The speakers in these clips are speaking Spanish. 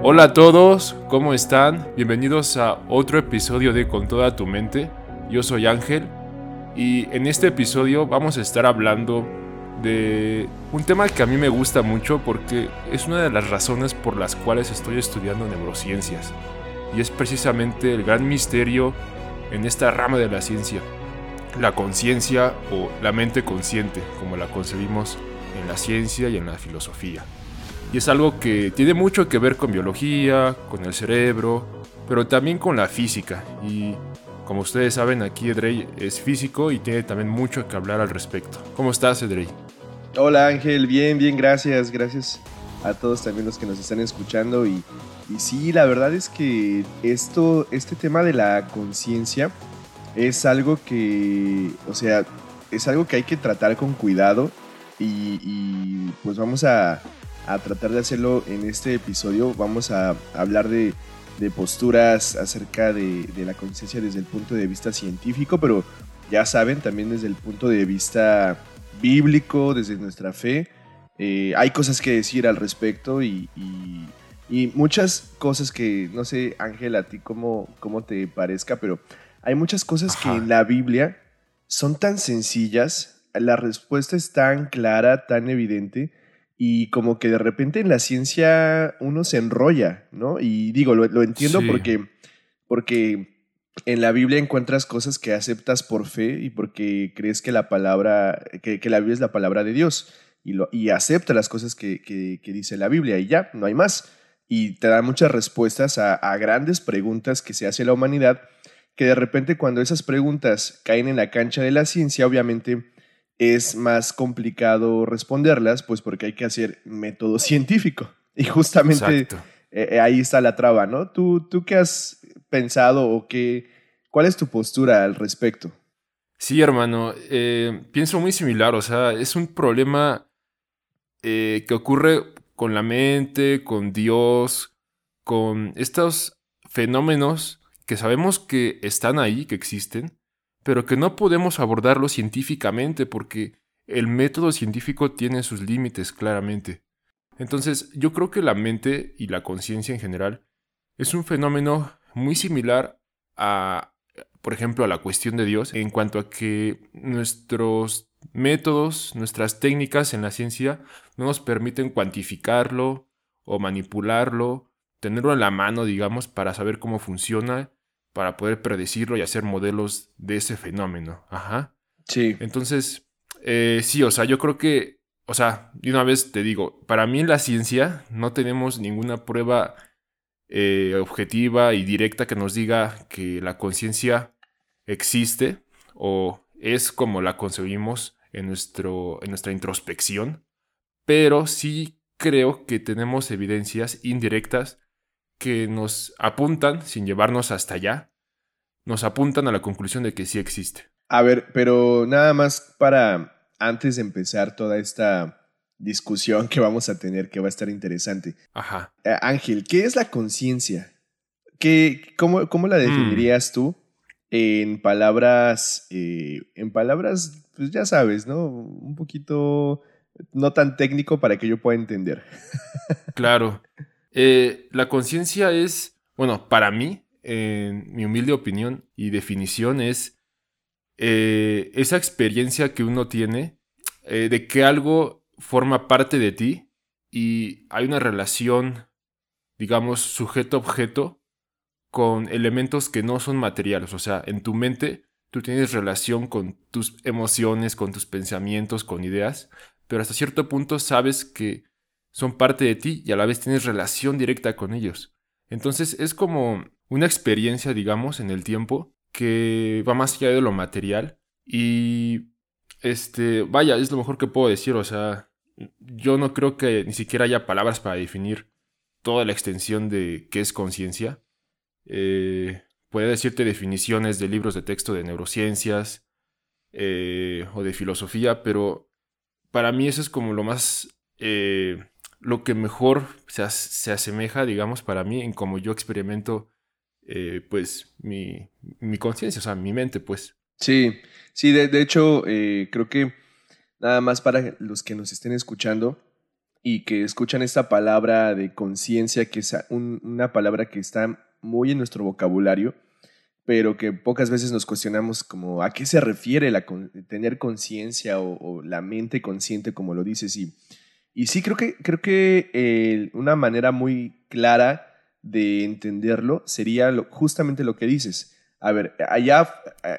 Hola a todos, ¿cómo están? Bienvenidos a otro episodio de Con toda tu mente. Yo soy Ángel y en este episodio vamos a estar hablando de un tema que a mí me gusta mucho porque es una de las razones por las cuales estoy estudiando neurociencias y es precisamente el gran misterio en esta rama de la ciencia, la conciencia o la mente consciente, como la concebimos en la ciencia y en la filosofía. Y es algo que tiene mucho que ver con biología, con el cerebro, pero también con la física. Y como ustedes saben, aquí Edrey es físico y tiene también mucho que hablar al respecto. ¿Cómo estás, Edrey? Hola Ángel, bien, bien, gracias. Gracias a todos también los que nos están escuchando. Y, y sí, la verdad es que esto, este tema de la conciencia es algo que, o sea, es algo que hay que tratar con cuidado. y pues vamos a, a tratar de hacerlo en este episodio. Vamos a hablar de, posturas acerca de, la conciencia desde el punto de vista científico, pero ya saben, también desde el punto de vista bíblico, desde nuestra fe. Eh, hay cosas que decir al respecto y, muchas cosas que, no sé, Ángel, a ti cómo, cómo te parezca, pero hay muchas cosas que en la Biblia son tan sencillas, la respuesta es tan clara, tan evidente, y como que de repente en la ciencia uno se enrolla, ¿no? Y digo, lo, entiendo porque, porque en la Biblia encuentras cosas que aceptas por fe y porque crees que la palabra, que, la Biblia es la palabra de Dios y, lo, y acepta las cosas que, que, dice la Biblia y ya, no hay más. Y te da muchas respuestas a, a grandes preguntas que se hace la humanidad, que de repente cuando esas preguntas caen en la cancha de la ciencia, obviamente es más complicado responderlas, pues porque hay que hacer método científico. Y justamente eh, eh, ahí está la traba, ¿no? ¿Tú, ¿Tú qué has pensado o qué, cuál es tu postura al respecto? Sí, hermano, eh, pienso muy similar, o sea, es un problema que ocurre con la mente, con Dios, con estos fenómenos que sabemos que están ahí, que existen, pero que no podemos abordarlo científicamente porque el método científico tiene sus límites claramente. Entonces, yo creo que la mente y la conciencia en general es un fenómeno muy similar a, por ejemplo, a la cuestión de Dios en cuanto a que nuestros métodos, nuestras técnicas en la ciencia no nos permiten cuantificarlo o manipularlo, tenerlo en la mano, digamos, para saber cómo funciona para poder predecirlo y hacer modelos de ese fenómeno. Ajá. Sí. Entonces, eh, sí, o sea, yo creo que, o sea, de una vez te digo, para mí en la ciencia no tenemos ninguna prueba eh, objetiva y directa que nos diga que la conciencia existe o es como la concebimos en, nuestro, en nuestra introspección, pero sí creo que tenemos evidencias indirectas que nos apuntan, sin llevarnos hasta allá, nos apuntan a la conclusión de que sí existe. A ver, pero nada más para antes de empezar toda esta discusión que vamos a tener, que va a estar interesante. Ajá. Eh, Ángel, ¿qué es la conciencia? Cómo, cómo, la mm. definirías tú en palabras, eh, en palabras, pues ya sabes, ¿no? Un poquito no tan técnico para que yo pueda entender. Claro. Eh, la conciencia es, bueno, para mí, en mi humilde opinión y definición, es eh, esa experiencia que uno tiene eh, de que algo forma parte de ti y hay una relación, digamos, sujeto-objeto con elementos que no son materiales. O sea, en tu mente tú tienes relación con tus emociones, con tus pensamientos, con ideas, pero hasta cierto punto sabes que son parte de ti y a la vez tienes relación directa con ellos. Entonces es como una experiencia, digamos, en el tiempo que va más allá de lo material y este, vaya, es lo mejor que puedo decir, o sea, yo no creo que ni siquiera haya palabras para definir toda la extensión de qué es conciencia. Eh, puede decirte definiciones de libros de texto de neurociencias eh, o de filosofía, pero para mí eso es como lo más eh, lo que mejor se, asemeja, digamos, para mí en cómo yo experimento, eh, pues, mi, conciencia, o sea, mi mente, pues. Sí, sí, de, hecho, eh, creo que nada más para los que nos estén escuchando, y que escuchan esta palabra de conciencia, que es una palabra que está muy en nuestro vocabulario, pero que pocas veces nos cuestionamos como a qué se refiere la tener conciencia o, la mente consciente, como lo dices. Y, y sí, creo que, creo que eh, una manera muy clara de entenderlo sería justamente lo que dices. A ver, allá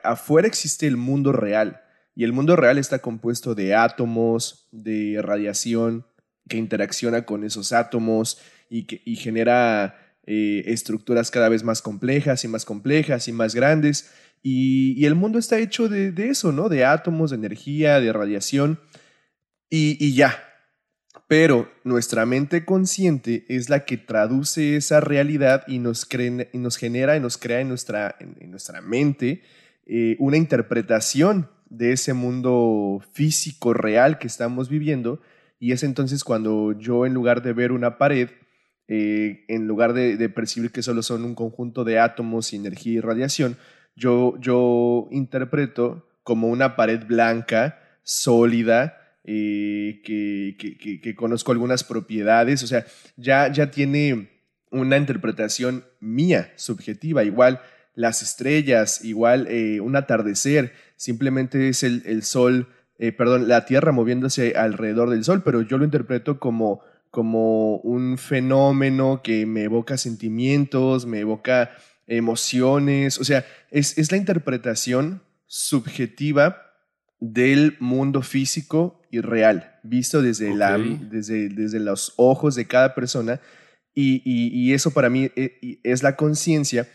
afuera existe el mundo real y el mundo real está compuesto de átomos, de radiación que interacciona con esos átomos y, que, genera eh, estructuras cada vez más complejas y más complejas y más grandes. Y, el mundo está hecho de, eso, ¿no? De átomos, de energía, de radiación y ya, pero nuestra mente consciente es la que traduce esa realidad y nos, y nos genera y nos crea en nuestra, en, nuestra mente eh, una interpretación de ese mundo físico real que estamos viviendo. Y es entonces cuando yo en lugar de ver una pared, eh, en lugar de, percibir que solo son un conjunto de átomos, energía y radiación, yo, yo interpreto como una pared blanca, sólida, eh, que, conozco algunas propiedades, o sea, ya, ya tiene una interpretación mía, subjetiva, igual las estrellas, igual eh, un atardecer, simplemente es el, sol, eh, perdón, la Tierra moviéndose alrededor del sol, pero yo lo interpreto como, como un fenómeno que me evoca sentimientos, me evoca emociones, o sea, es, es la interpretación subjetiva del mundo físico y real, visto desde, la, desde, desde, los ojos de cada persona. Y, eso para mí eh, es la conciencia.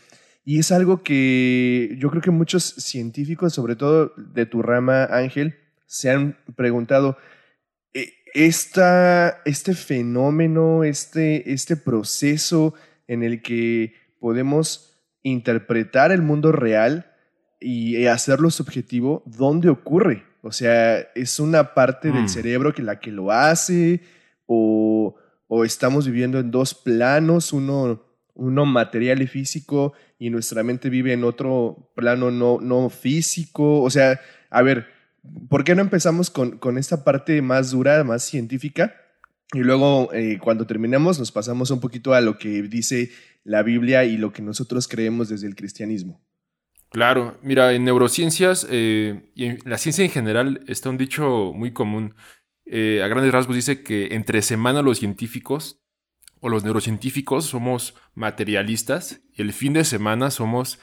Y es algo que yo creo que muchos científicos, sobre todo de tu rama, Ángel, se han preguntado, eh, esta, este fenómeno, este, este proceso en el que podemos interpretar el mundo real, y hacerlo subjetivo, ¿dónde ocurre? O sea, ¿es una parte del mm. cerebro que la que lo hace? ¿O, estamos viviendo en dos planos, uno, uno material y físico, y nuestra mente vive en otro plano no, no físico? O sea, a ver, ¿por qué no empezamos con, con esta parte más dura, más científica? Y luego, eh, cuando terminemos, nos pasamos un poquito a lo que dice la Biblia y lo que nosotros creemos desde el cristianismo. Claro, mira, en neurociencias eh, y en la ciencia en general está un dicho muy común. Eh, a grandes rasgos dice que entre semana los científicos o los neurocientíficos somos materialistas y el fin de semana somos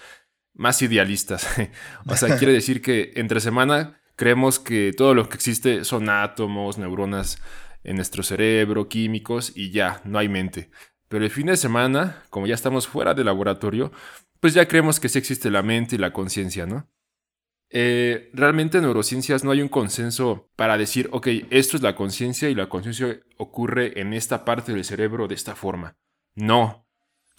más idealistas. o sea, quiere decir que entre semana creemos que todo lo que existe son átomos, neuronas en nuestro cerebro, químicos y ya, no hay mente. Pero el fin de semana, como ya estamos fuera del laboratorio, pues ya creemos que sí existe la mente y la conciencia, ¿no? Eh, realmente en neurociencias no hay un consenso para decir, ok, esto es la conciencia y la conciencia ocurre en esta parte del cerebro de esta forma. No,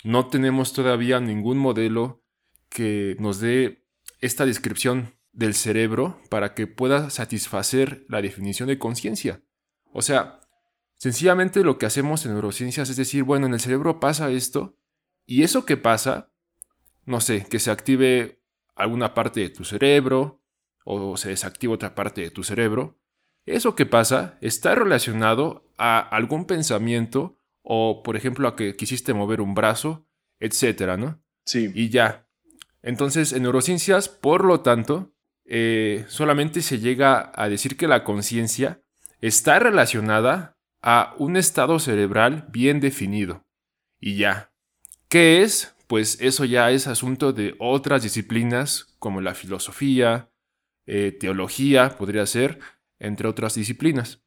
no tenemos todavía ningún modelo que nos dé esta descripción del cerebro para que pueda satisfacer la definición de conciencia. O sea, sencillamente lo que hacemos en neurociencias es decir, bueno, en el cerebro pasa esto, y eso que pasa no sé, que se active alguna parte de tu cerebro o se desactive otra parte de tu cerebro. Eso que pasa está relacionado a algún pensamiento o, por ejemplo, a que quisiste mover un brazo, etcétera, ¿no? Sí. Y ya. Entonces, en neurociencias, por lo tanto, eh, solamente se llega a decir que la conciencia está relacionada a un estado cerebral bien definido. Y ya. ¿Qué es? Pues eso ya es asunto de otras disciplinas como la filosofía, eh, teología, podría ser, entre otras disciplinas.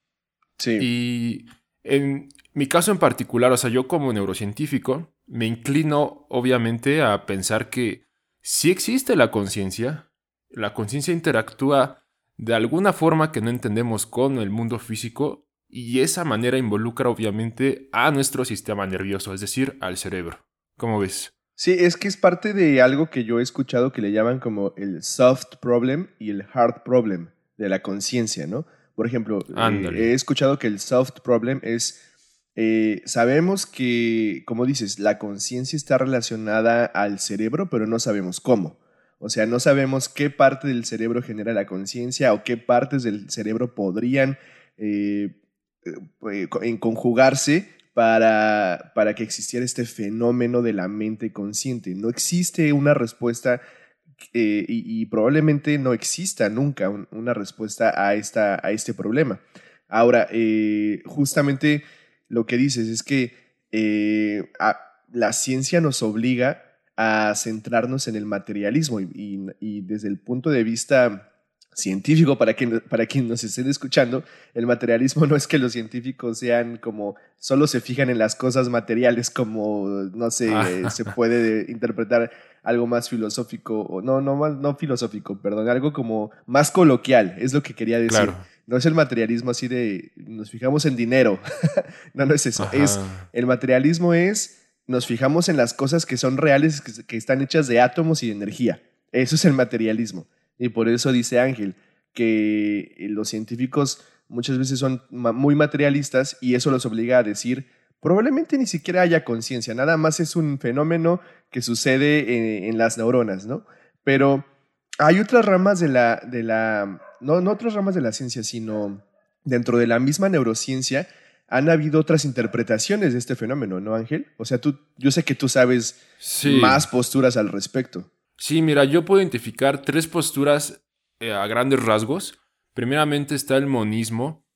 Sí. Y en mi caso en particular, o sea, yo como neurocientífico, me inclino obviamente a pensar que si existe la conciencia, la conciencia interactúa de alguna forma que no entendemos con el mundo físico y esa manera involucra obviamente a nuestro sistema nervioso, es decir, al cerebro. ¿Cómo ves? Sí, es que es parte de algo que yo he escuchado que le llaman como el soft problem y el hard problem de la conciencia, ¿no? Por ejemplo, eh, he escuchado que el soft problem es, eh, sabemos que, como dices, la conciencia está relacionada al cerebro, pero no sabemos cómo. O sea, no sabemos qué parte del cerebro genera la conciencia o qué partes del cerebro podrían eh, en conjugarse para, para que existiera este fenómeno de la mente consciente. No existe una respuesta eh, y, probablemente no exista nunca una respuesta a, esta, a este problema. Ahora, eh, justamente lo que dices es que eh, la ciencia nos obliga a centrarnos en el materialismo y desde el punto de vista científico para quien, para quien nos estén escuchando, el materialismo no es que los científicos sean como solo se fijan en las cosas materiales como, no sé, ah. se puede interpretar algo más filosófico, o no, no, no filosófico, perdón, algo como más coloquial, es lo que quería decir. No es el materialismo así de nos fijamos en dinero, no, no es eso, es el materialismo es nos fijamos en las cosas que son reales, que están hechas de átomos y de energía. Eso es el materialismo. Y por eso dice Ángel que eh, los científicos muchas veces son muy materialistas y eso los obliga a decir, probablemente ni siquiera haya conciencia, nada más es un fenómeno que sucede eh, en, las neuronas, ¿no? Pero hay otras ramas de la, de la no, no otras ramas de la ciencia, sino dentro de la misma neurociencia, han habido otras interpretaciones de este fenómeno, ¿no, Ángel? O sea, tú, yo sé que tú sabes más posturas al respecto. Sí, mira, yo puedo identificar tres posturas eh, a grandes rasgos. Primeramente está el monismo,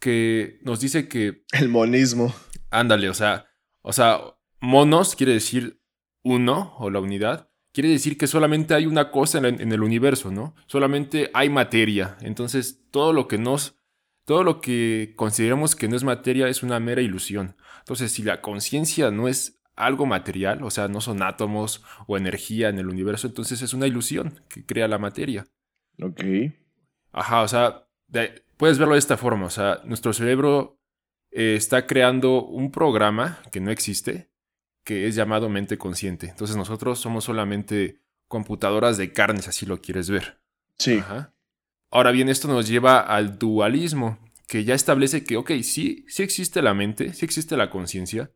que nos dice que... El monismo. Ándale, o sea, o sea, monos quiere decir uno o la unidad. Quiere decir que solamente hay una cosa en, en el universo, ¿no? Solamente hay materia. Entonces, todo lo que nos... Todo lo que consideramos que no es materia es una mera ilusión. Entonces, si la conciencia no es algo material, o sea, no son átomos o energía en el universo, entonces es una ilusión que crea la materia. Ok. Ajá, o sea, puedes verlo de esta forma, o sea, nuestro cerebro eh, está creando un programa que no existe, que es llamado mente consciente. Entonces nosotros somos solamente computadoras de carnes, así lo quieres ver. Sí. Ajá. Ahora bien, esto nos lleva al dualismo, que ya establece que, ok, sí, sí existe la mente, sí existe la conciencia,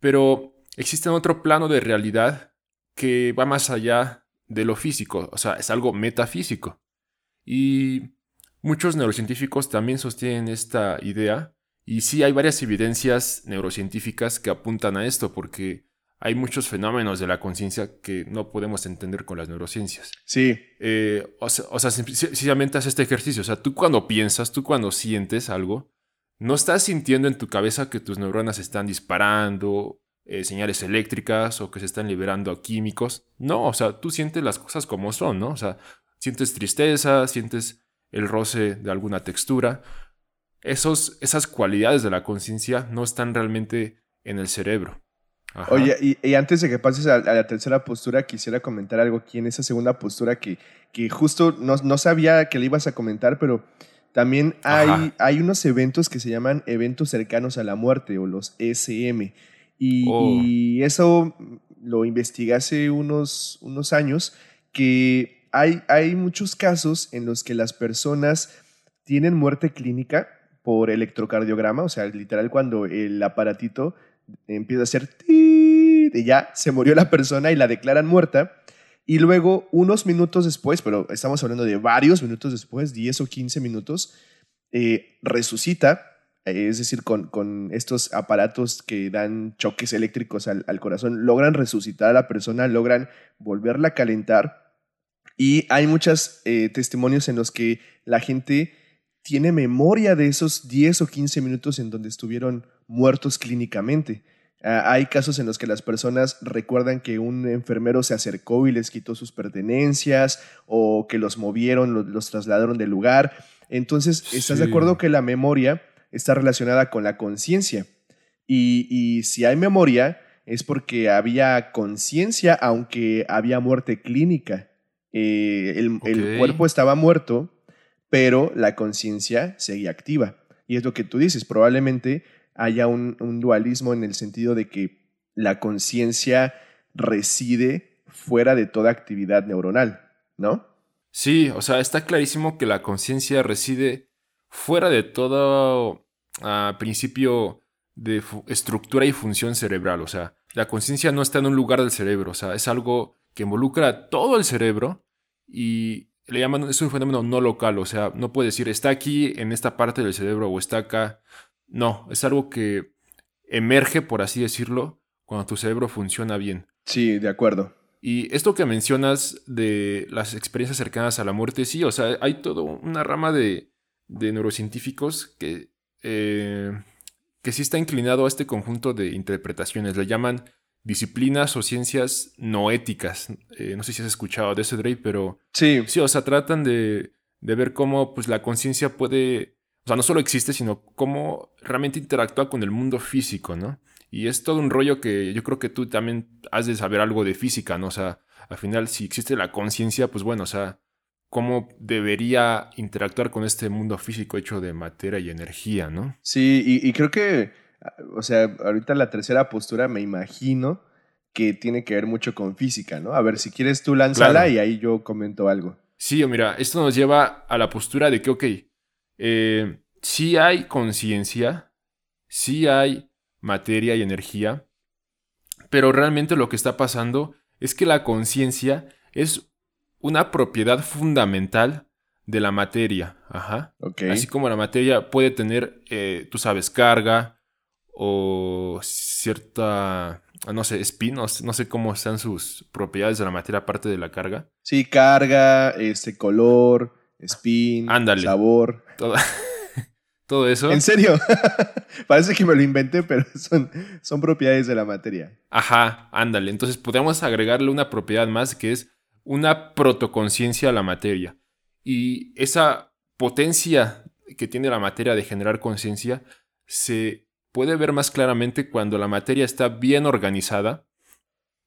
pero existe otro plano de realidad que va más allá de lo físico, o sea, es algo metafísico. Y muchos neurocientíficos también sostienen esta idea, y sí hay varias evidencias neurocientíficas que apuntan a esto, porque hay muchos fenómenos de la conciencia que no podemos entender con las neurociencias. Sí. Eh, o sea, o sea, sencillamente haces este ejercicio. O sea, tú cuando piensas, tú cuando sientes algo, no estás sintiendo en tu cabeza que tus neuronas están disparando eh, señales eléctricas o que se están liberando químicos. No, o sea, tú sientes las cosas como son, ¿no? O sea, sientes tristeza, sientes el roce de alguna textura. Esos, esas cualidades de la conciencia no están realmente en el cerebro. Oye, y, antes de que pases a, la tercera postura, quisiera comentar algo aquí en esa segunda postura que, que justo no, no sabía que le ibas a comentar, pero también hay, hay unos eventos que se llaman eventos cercanos a la muerte o los SM. Oh. Y, eso lo investigué hace unos, unos años, que hay, hay muchos casos en los que las personas tienen muerte clínica por electrocardiograma, o sea, literal cuando el aparatito empieza a hacer y ya se murió la persona y la declaran muerta. Y luego, unos minutos después, pero estamos hablando de varios minutos después, 10 o 15 minutos, eh, resucita es decir, con, estos aparatos que dan choques eléctricos al, corazón, logran resucitar a la persona, logran volverla a calentar. Y hay muchos eh, testimonios en los que la gente tiene memoria de esos 10 o 15 minutos en donde estuvieron muertos clínicamente. Ah, hay casos en los que las personas recuerdan que un enfermero se acercó y les quitó sus pertenencias o que los movieron, los, trasladaron del lugar. Entonces, ¿estás de acuerdo que la memoria está relacionada con la conciencia. Y, si hay memoria, es porque había conciencia, aunque había muerte clínica. Eh, el, cuerpo estaba muerto, pero la conciencia seguía activa. Y es lo que tú dices, probablemente haya un, un dualismo en el sentido de que la conciencia reside fuera de toda actividad neuronal, ¿no? Sí, o sea, está clarísimo que la conciencia reside fuera de todo ah, principio de estructura y función cerebral. O sea, la conciencia no está en un lugar del cerebro, o sea, es algo que involucra todo el cerebro y le llaman, es un fenómeno no local, o sea, no puede decir está aquí en esta parte del cerebro o está acá. No, es algo que emerge, por así decirlo, cuando tu cerebro funciona bien. Sí, de acuerdo. Y esto que mencionas de las experiencias cercanas a la muerte, sí, o sea, hay toda una rama de, neurocientíficos que, eh, que sí está inclinado a este conjunto de interpretaciones. Le llaman disciplinas o ciencias no éticas. Eh, no sé si has escuchado de ese Dre, pero sí. sí, o sea, tratan de, de ver cómo pues, la conciencia puede, o sea, no solo existe, sino cómo realmente interactúa con el mundo físico, ¿no? Y es todo un rollo que yo creo que tú también has de saber algo de física, ¿no? O sea, al final, si existe la conciencia, pues bueno, o sea, cómo debería interactuar con este mundo físico hecho de materia y energía, ¿no? Sí, y, creo que, o sea, ahorita la tercera postura me imagino que tiene que ver mucho con física, ¿no? A ver, si quieres tú lánzala y ahí yo comento algo. Sí, mira, esto nos lleva a la postura de que, ok, eh, sí hay conciencia, sí hay materia y energía, pero realmente lo que está pasando es que la conciencia es una propiedad fundamental de la materia. Ajá. Así como la materia puede tener, eh, tú sabes, carga o cierta, no sé, spin, no, sé cómo están sus propiedades de la materia aparte de la carga. Sí, carga, este color, spin, sabor. Todo. todo eso. ¿En serio? Parece que me lo inventé, pero son, son propiedades de la materia. Ajá, ándale. Entonces podemos agregarle una propiedad más que es una protoconciencia a la materia. Y esa potencia que tiene la materia de generar conciencia se puede ver más claramente cuando la materia está bien organizada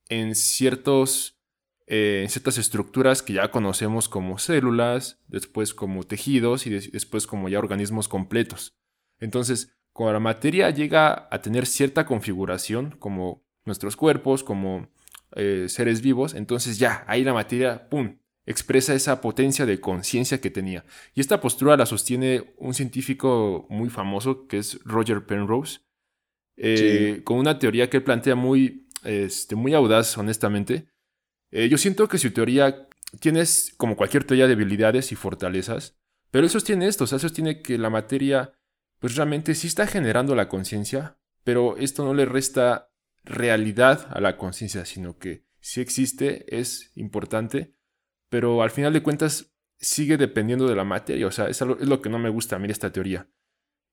en ciertos en ciertas estructuras que ya conocemos como células, después como tejidos y después como ya organismos completos. Entonces, cuando la materia llega a tener cierta configuración, como nuestros cuerpos, como eh, seres vivos, entonces ya, ahí la materia, ¡pum!, expresa esa potencia de conciencia que tenía. Y esta postura la sostiene un científico muy famoso que es Roger Penrose, eh, con una teoría que él plantea muy, este, muy audaz, honestamente, eh, yo siento que su teoría tienes, como cualquier teoría, debilidades y fortalezas, pero eso sostiene esto, o sea, sostiene que la materia, pues realmente sí está generando la conciencia, pero esto no le resta realidad a la conciencia, sino que sí existe, es importante, pero al final de cuentas sigue dependiendo de la materia, o sea, es, es lo que no me gusta a mí esta teoría.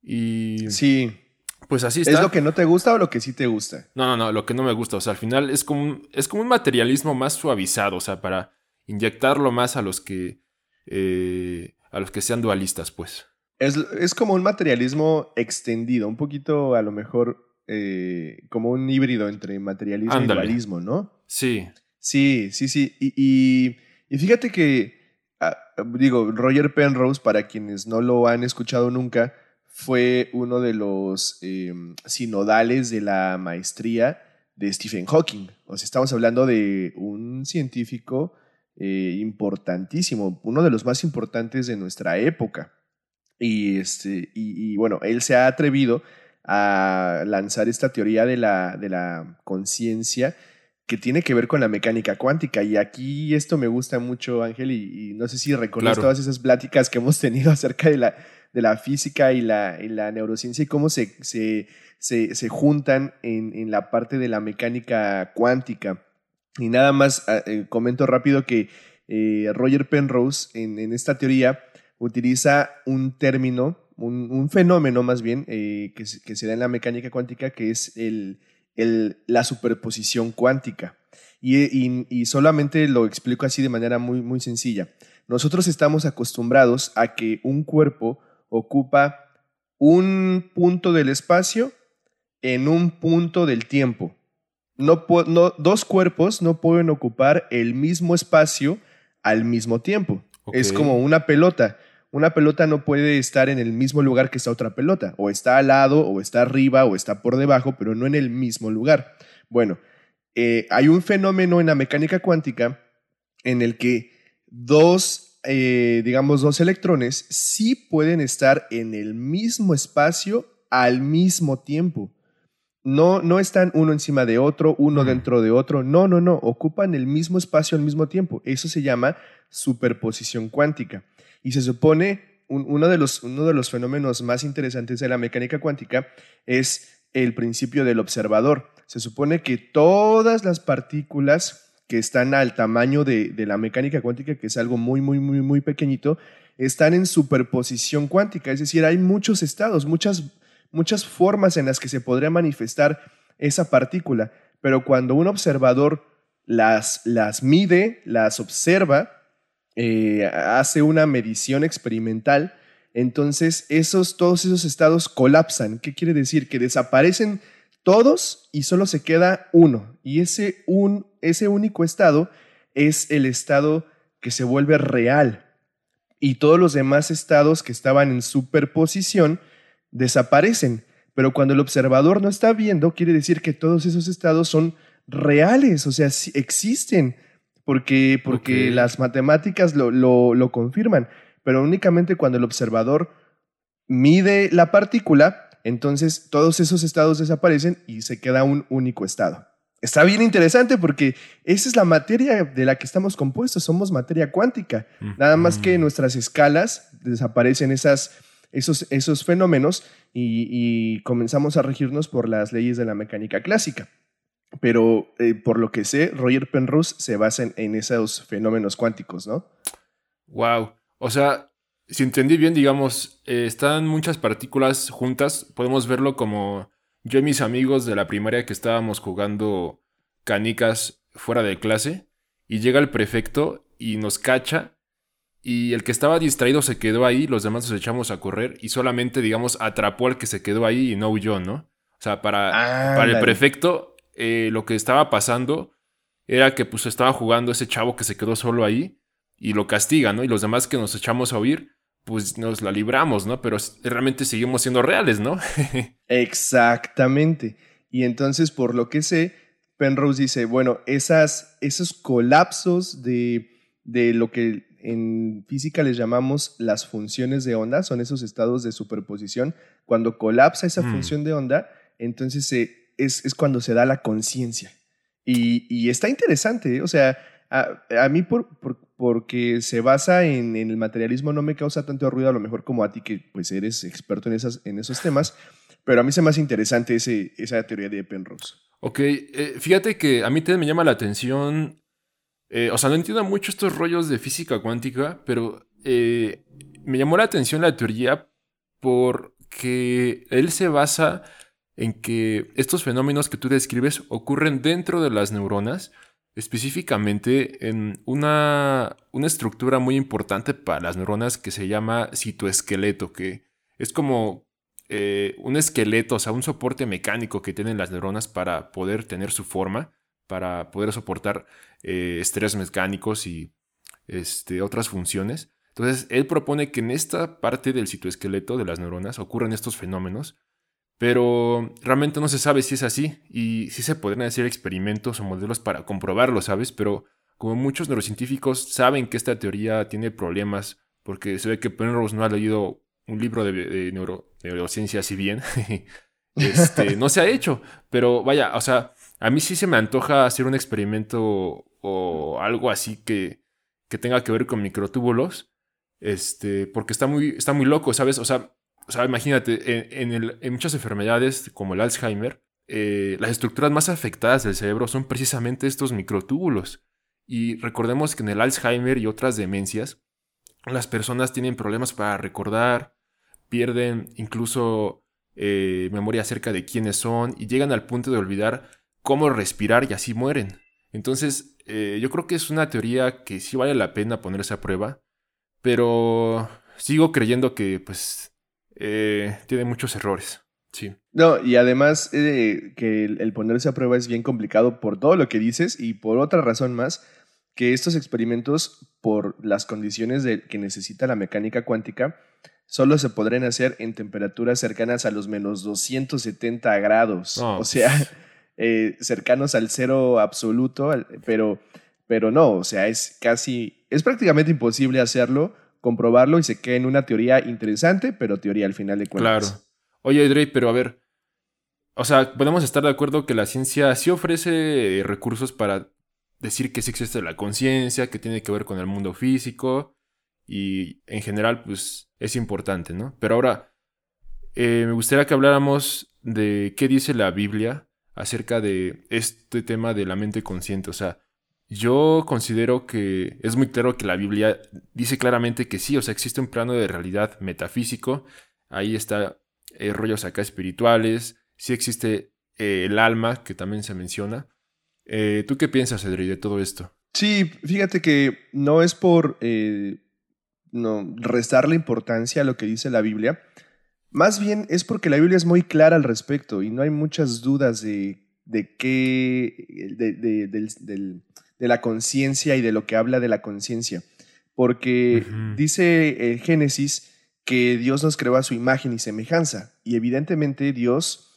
Y... Sí, pues así está. ¿Es lo que no te gusta o lo que sí te gusta? No, no, no, lo que no me gusta. O sea, al final es como un, es como un materialismo más suavizado, o sea, para inyectarlo más a los que. Eh, a los que sean dualistas, pues. Es, como un materialismo extendido, un poquito a lo mejor eh, como un híbrido entre materialismo y dualismo, ¿no? Sí. Sí, sí, sí. Y, y, fíjate que, ah, digo, Roger Penrose, para quienes no lo han escuchado nunca, fue uno de los em, sinodales de la maestría de Stephen Hawking. O sea, estamos hablando de un científico eh, importantísimo, uno de los más importantes de nuestra época. Y, este, y, bueno, él se ha atrevido a lanzar esta teoría de la, de la conciencia que tiene que ver con la mecánica cuántica. Y aquí esto me gusta mucho, Ángel, y, no sé si recuerdas todas esas pláticas que hemos tenido acerca de la, de la física y la, la neurociencia y cómo se, se, se, juntan en, en, la parte de la mecánica cuántica. Y nada más ah, eh, comento rápido que eh, Roger Penrose en, en, esta teoría utiliza un término, un, un fenómeno más bien, eh, que, que, se da en la mecánica cuántica, que es el, el, la superposición cuántica. Y, y, y, solamente lo explico así de manera muy, muy sencilla. Nosotros estamos acostumbrados a que un cuerpo ocupa un punto del espacio en un punto del tiempo. No, dos cuerpos no pueden ocupar el mismo espacio al mismo tiempo. Es como una pelota. Una pelota no puede estar en el mismo lugar que esta otra pelota. O está al lado, o está arriba, o está por debajo, pero no en el mismo lugar. Bueno, eh, hay un fenómeno en la mecánica cuántica en el que dos eh, digamos, dos electrones sí pueden estar en el mismo espacio al mismo tiempo. No, no están uno encima de otro, uno dentro de otro. No, no, no. Ocupan el mismo espacio al mismo tiempo. Eso se llama superposición cuántica. Y se supone uno, de los, uno de los fenómenos más interesantes de la mecánica cuántica es el principio del observador. Se supone que todas las partículas que están al tamaño de, de, la mecánica cuántica, que es algo muy, muy, muy, muy pequeñito, están en superposición cuántica. Es decir, hay muchos estados, muchas, muchas formas en las que se podría manifestar esa partícula. Pero cuando un observador las, las mide, las observa, eh, hace una medición experimental, entonces esos, todos esos estados colapsan. ¿Qué quiere decir? Que desaparecen todos y solo se queda uno. Y ese, un, ese único estado es el estado que se vuelve real. Y todos los demás estados que estaban en superposición desaparecen. Pero cuando el observador no está viendo, quiere decir que todos esos estados son reales, o sea, existen, porque, porque las matemáticas lo, lo, confirman, pero únicamente cuando el observador mide la partícula, entonces todos esos estados desaparecen y se queda un único estado. Está bien interesante porque esa es la materia de la que estamos compuestos, somos materia cuántica. Nada más que en nuestras escalas desaparecen esas, esos, esos fenómenos y, y, comenzamos a regirnos por las leyes de la mecánica clásica. Pero eh, por lo que sé, Roger Penrose se basa en, esos fenómenos cuánticos, ¿no? Wow. O sea, si entendí bien, digamos, eh, están muchas partículas juntas. Podemos verlo como yo y mis amigos de la primaria que estábamos jugando canicas fuera de clase. Y llega el prefecto y nos cacha. Y el que estaba distraído se quedó ahí, los demás nos echamos a correr y solamente, digamos, atrapó al que se quedó ahí y no huyó, ¿no? O sea, para, para el prefecto eh, lo que estaba pasando era que pues estaba jugando ese chavo que se quedó solo ahí y lo castiga, ¿no? Y los demás que nos echamos a oír, pues nos la libramos, ¿no? Pero realmente seguimos siendo reales, ¿no? Exactamente. Y entonces, por lo que sé, Penrose dice, bueno, esas, esos colapsos de, de lo que en física les llamamos las funciones de onda, son esos estados de superposición. Cuando colapsa esa mm. función de onda, entonces se es, cuando se da la conciencia. Y, está interesante, ¿eh? o sea, a, mí por, porque se basa en, el materialismo no me causa tanto ruido a lo mejor como a ti que pues eres experto en, esas, en esos temas, pero a mí se me hace interesante ese, esa teoría de Penrose. Ok, eh, fíjate que a mí también me llama la atención, eh, o sea, no entiendo mucho estos rollos de física cuántica, pero me llamó la atención la teoría porque él se basa en que estos fenómenos que tú describes ocurren dentro de las neuronas, específicamente en una, una estructura muy importante para las neuronas que se llama citoesqueleto, que es como eh, un esqueleto, o sea, un soporte mecánico que tienen las neuronas para poder tener su forma, para poder soportar eh, estrés mecánicos y este, otras funciones. Entonces, él propone que en esta parte del citoesqueleto de las neuronas ocurren estos fenómenos pero realmente no se sabe si es así y si se podrían hacer experimentos o modelos para comprobarlo, ¿sabes? Pero como muchos neurocientíficos saben que esta teoría tiene problemas porque se ve que Penrose no ha leído un libro de, neurociencia si bien, este, no se ha hecho. Pero vaya, o sea, a mí sí se me antoja hacer un experimento o algo así que, que tenga que ver con microtúbulos, este, porque está muy, está muy loco, ¿sabes? O sea, o sea, imagínate, en, muchas enfermedades como el Alzheimer, eh, las estructuras más afectadas del cerebro son precisamente estos microtúbulos. Y recordemos que en el Alzheimer y otras demencias, las personas tienen problemas para recordar, pierden incluso eh, memoria acerca de quiénes son y llegan al punto de olvidar cómo respirar y así mueren. Entonces, eh, yo creo que es una teoría que sí vale la pena ponerse a prueba, pero sigo creyendo que pues eh, tiene muchos errores. Sí. No, y además eh, que el, ponerse a prueba es bien complicado por todo lo que dices y por otra razón más, que estos experimentos, por las condiciones de, que necesita la mecánica cuántica, solo se podrían hacer en temperaturas cercanas a los menos 270 grados. O sea, eh, cercanos al cero absoluto, pero, pero no, o sea, es casi, es prácticamente imposible hacerlo comprobarlo y se queda en una teoría interesante, pero teoría al final de cuentas. Claro. Oye, Dre, pero a ver. O sea, podemos estar de acuerdo que la ciencia sí ofrece recursos para decir que sí existe la conciencia, que tiene que ver con el mundo físico, y en general pues es importante, ¿no? Pero ahora eh, me gustaría que habláramos de qué dice la Biblia acerca de este tema de la mente consciente. O sea, yo considero que es muy claro que la Biblia dice claramente que sí, o sea, existe un plano de realidad metafísico, ahí está eh, rollos acá espirituales, sí existe eh, el alma, que también se menciona. Eh, ¿Tú qué piensas, Edri, de todo esto? Sí, fíjate que no es por no, restarle importancia a lo que dice la Biblia, más bien es porque la Biblia es muy clara al respecto y no hay muchas dudas de, de qué, de, la conciencia y de lo que habla de la conciencia. Porque dice eh, Génesis que Dios nos creó a su imagen y semejanza. Y evidentemente Dios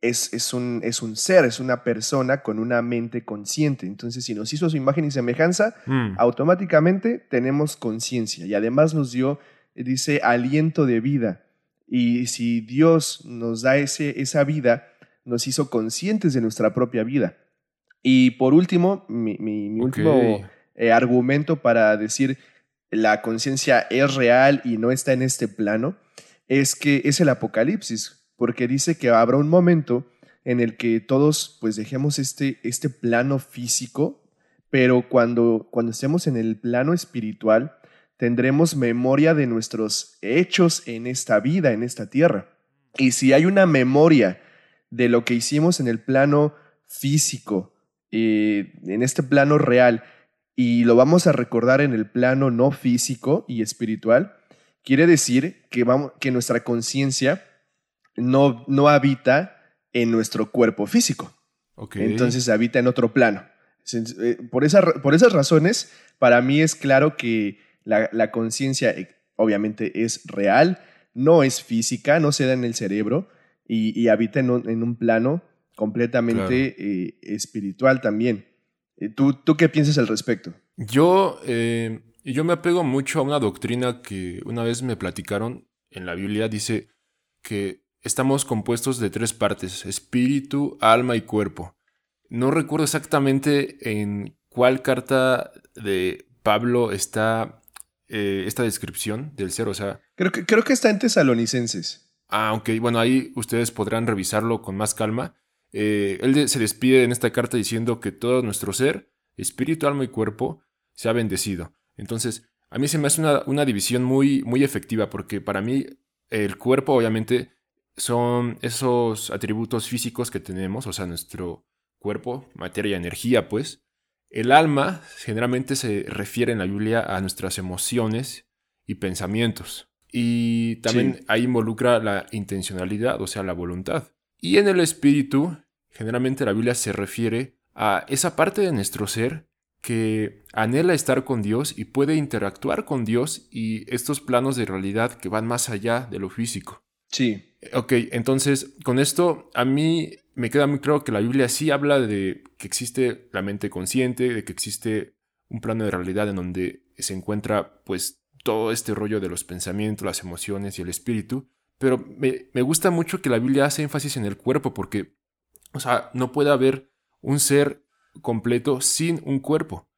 es, es, un, es un ser, es una persona con una mente consciente. Entonces, si nos hizo a su imagen y semejanza, mm. automáticamente tenemos conciencia. Y además nos dio, dice, aliento de vida. Y si Dios nos da ese, esa vida, nos hizo conscientes de nuestra propia vida. Y por último, mi, último eh, argumento para decir la conciencia es real y no está en este plano, es que es el apocalipsis, porque dice que habrá un momento en el que todos pues dejemos este, este plano físico, pero cuando, cuando estemos en el plano espiritual, tendremos memoria de nuestros hechos en esta vida, en esta tierra. Y si hay una memoria de lo que hicimos en el plano físico, eh, en este plano real, y lo vamos a recordar en el plano no físico y espiritual, quiere decir que, vamos, que nuestra conciencia no, no habita en nuestro cuerpo físico. Entonces habita en otro plano. Eh, por, por esas razones, para mí es claro que la, conciencia eh, obviamente es real, no es física, no se da en el cerebro y, habita en un, plano completamente eh, espiritual también. Eh, ¿Tú, ¿Tú qué piensas al respecto? Yo, yo me apego mucho a una doctrina que una vez me platicaron en la Biblia. Dice que estamos compuestos de tres partes, espíritu, alma y cuerpo. No recuerdo exactamente en cuál carta de Pablo está eh, esta descripción del ser, o sea... Creo que, creo que está en tesalonicenses. Ah, ok, bueno, ahí ustedes podrán revisarlo con más calma. Eh, él se despide en esta carta diciendo que todo nuestro ser, espíritu, alma y cuerpo, se ha bendecido. Entonces, a mí se me hace una, una división muy, muy efectiva, porque para mí el cuerpo, obviamente, son esos atributos físicos que tenemos, o sea, nuestro cuerpo, materia y energía, pues. El alma generalmente se refiere en la Biblia a nuestras emociones y pensamientos. Y también ahí involucra la intencionalidad, o sea, la voluntad. Y en el espíritu, generalmente la Biblia se refiere a esa parte de nuestro ser que anhela estar con Dios y puede interactuar con Dios y estos planos de realidad que van más allá de lo físico. Sí. Ok, entonces con esto a mí me queda muy claro que la Biblia sí habla de que existe la mente consciente, de que existe un plano de realidad en donde se encuentra pues todo este rollo de los pensamientos, las emociones y el espíritu, pero me, me gusta mucho que la Biblia hace énfasis en el cuerpo porque, o sea, no puede haber un ser completo sin un cuerpo.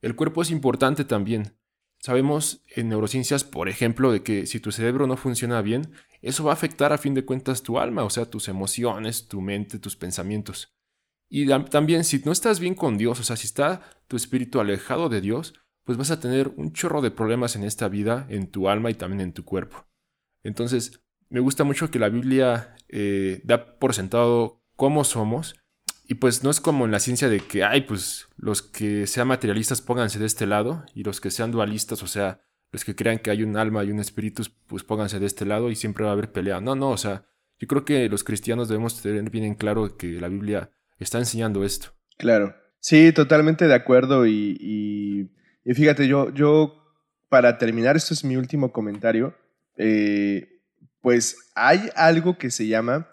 El cuerpo es importante también. Sabemos en neurociencias, por ejemplo, de que si tu cerebro no funciona bien, eso va a afectar a fin de cuentas tu alma, o sea, tus emociones, tu mente, tus pensamientos. Y también si no estás bien con Dios, o sea, si está tu espíritu alejado de Dios, pues vas a tener un chorro de problemas en esta vida, en tu alma y también en tu cuerpo. Entonces, me gusta mucho que la Biblia eh, da por sentado cómo somos. Y pues no es como en la ciencia de que, ay, pues los que sean materialistas pónganse de este lado y los que sean dualistas, o sea, los que crean que hay un alma y un espíritu, pues pónganse de este lado y siempre va a haber pelea. No, no, o sea, yo creo que los cristianos debemos tener bien en claro que la Biblia está enseñando esto. Claro. Sí, totalmente de acuerdo. Y, fíjate, yo, yo, para terminar, esto es mi último comentario. Eh, pues hay algo que se llama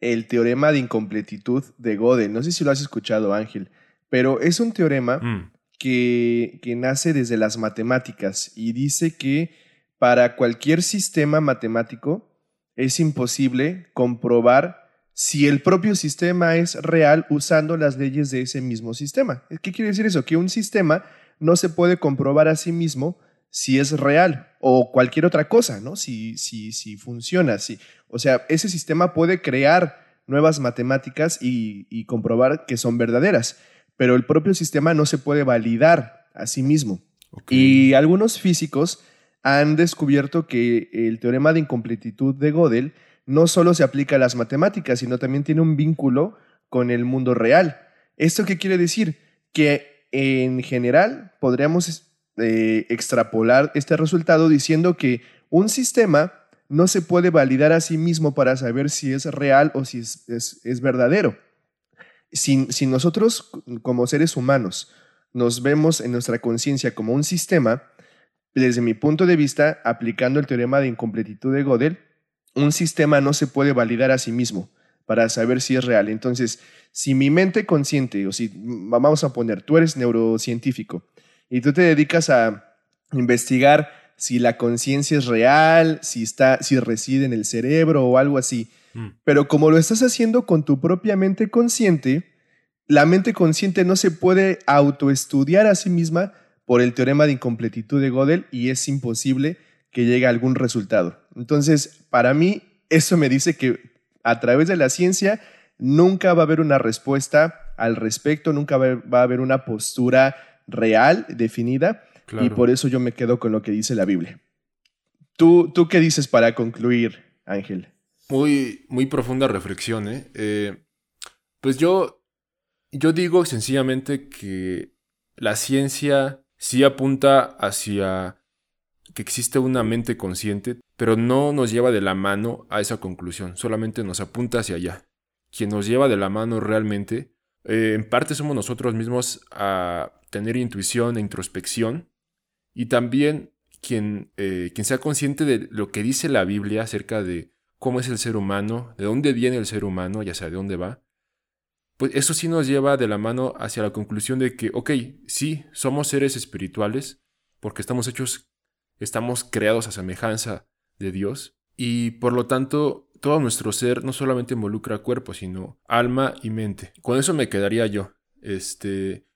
el teorema de incompletitud de Gödel. No sé si lo has escuchado, Ángel, pero es un teorema mm. que, que nace desde las matemáticas y dice que para cualquier sistema matemático es imposible comprobar si el propio sistema es real usando las leyes de ese mismo sistema. ¿Qué quiere decir eso? Que un sistema no se puede comprobar a sí mismo si es real o cualquier otra cosa, ¿no? Si, si, si funciona, si, o sea, ese sistema puede crear nuevas matemáticas y, comprobar que son verdaderas, pero el propio sistema no se puede validar a sí mismo. Y algunos físicos han descubierto que el teorema de incompletitud de Gödel no solo se aplica a las matemáticas, sino también tiene un vínculo con el mundo real. ¿Esto qué quiere decir? Que en general podríamos eh, extrapolar este resultado diciendo que un sistema no se puede validar a sí mismo para saber si es real o si es, verdadero. Si, si nosotros como seres humanos nos vemos en nuestra conciencia como un sistema, desde mi punto de vista, aplicando el teorema de incompletitud de Gödel, un sistema no se puede validar a sí mismo para saber si es real. Entonces, si mi mente consciente, o si vamos a poner, tú eres neurocientífico y tú te dedicas a investigar si la conciencia es real, si está, si reside en el cerebro o algo así. Mm. Pero como lo estás haciendo con tu propia mente consciente, la mente consciente no se puede autoestudiar a sí misma por el teorema de incompletitud de Gödel y es imposible que llegue a algún resultado. Entonces, para mí, eso me dice que a través de la ciencia nunca va a haber una respuesta al respecto, nunca va a haber una postura real, definida, y por eso yo me quedo con lo que dice la Biblia. ¿Tú, tú qué dices para concluir, Ángel? Muy, muy profunda reflexión, ¿eh? ¿eh? pues yo, yo digo sencillamente que la ciencia sí apunta hacia que existe una mente consciente, pero no nos lleva de la mano a esa conclusión, solamente nos apunta hacia allá. Quien nos lleva de la mano realmente, eh, en parte somos nosotros mismos a tener intuición e introspección, y también quien, eh, quien sea consciente de lo que dice la Biblia acerca de cómo es el ser humano, de dónde viene el ser humano, ya sea de dónde va, pues eso sí nos lleva de la mano hacia la conclusión de que, ok, sí, somos seres espirituales, porque estamos hechos, estamos creados a semejanza de Dios, y por lo tanto, todo nuestro ser no solamente involucra cuerpo, sino alma y mente. Con eso me quedaría yo. Este,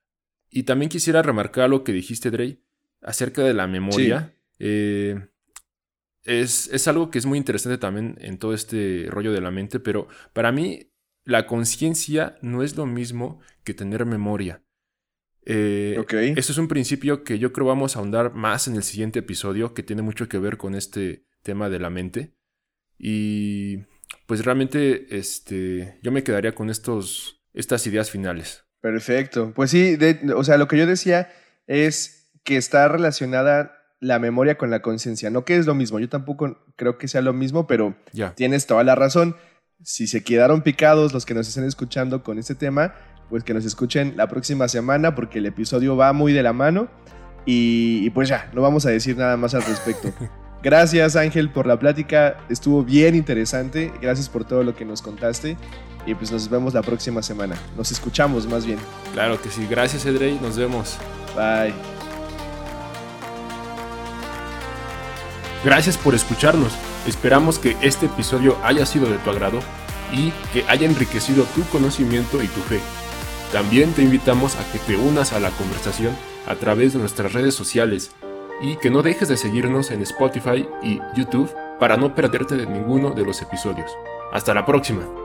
y también quisiera remarcar lo que dijiste, Drey, acerca de la memoria. Eh, es, es, algo que es muy interesante también en todo este rollo de la mente, pero para mí la conciencia no es lo mismo que tener memoria. Eh, Eso es un principio que yo creo vamos a ahondar más en el siguiente episodio, que tiene mucho que ver con este tema de la mente. Y pues realmente este, yo me quedaría con estos, estas ideas finales. Perfecto. Pues sí, o sea, lo que yo decía es que está relacionada la memoria con la conciencia, no que es lo mismo. Yo tampoco creo que sea lo mismo, pero tienes toda la razón si se quedaron picados los que nos estén escuchando con este tema, pues que nos escuchen la próxima semana porque el episodio va muy de la mano y, pues ya, no vamos a decir nada más al respecto. Gracias Ángel por la plática, estuvo bien interesante, gracias por todo lo que nos contaste y pues nos vemos la próxima semana, nos escuchamos más bien. Claro que sí, gracias Edrey, nos vemos. Bye. Gracias por escucharnos. Esperamos que este episodio haya sido de tu agrado y que haya enriquecido tu conocimiento y tu fe. También te invitamos a que te unas a la conversación a través de nuestras redes sociales y que no dejes de seguirnos en Spotify y YouTube para no perderte de ninguno de los episodios. Hasta la próxima.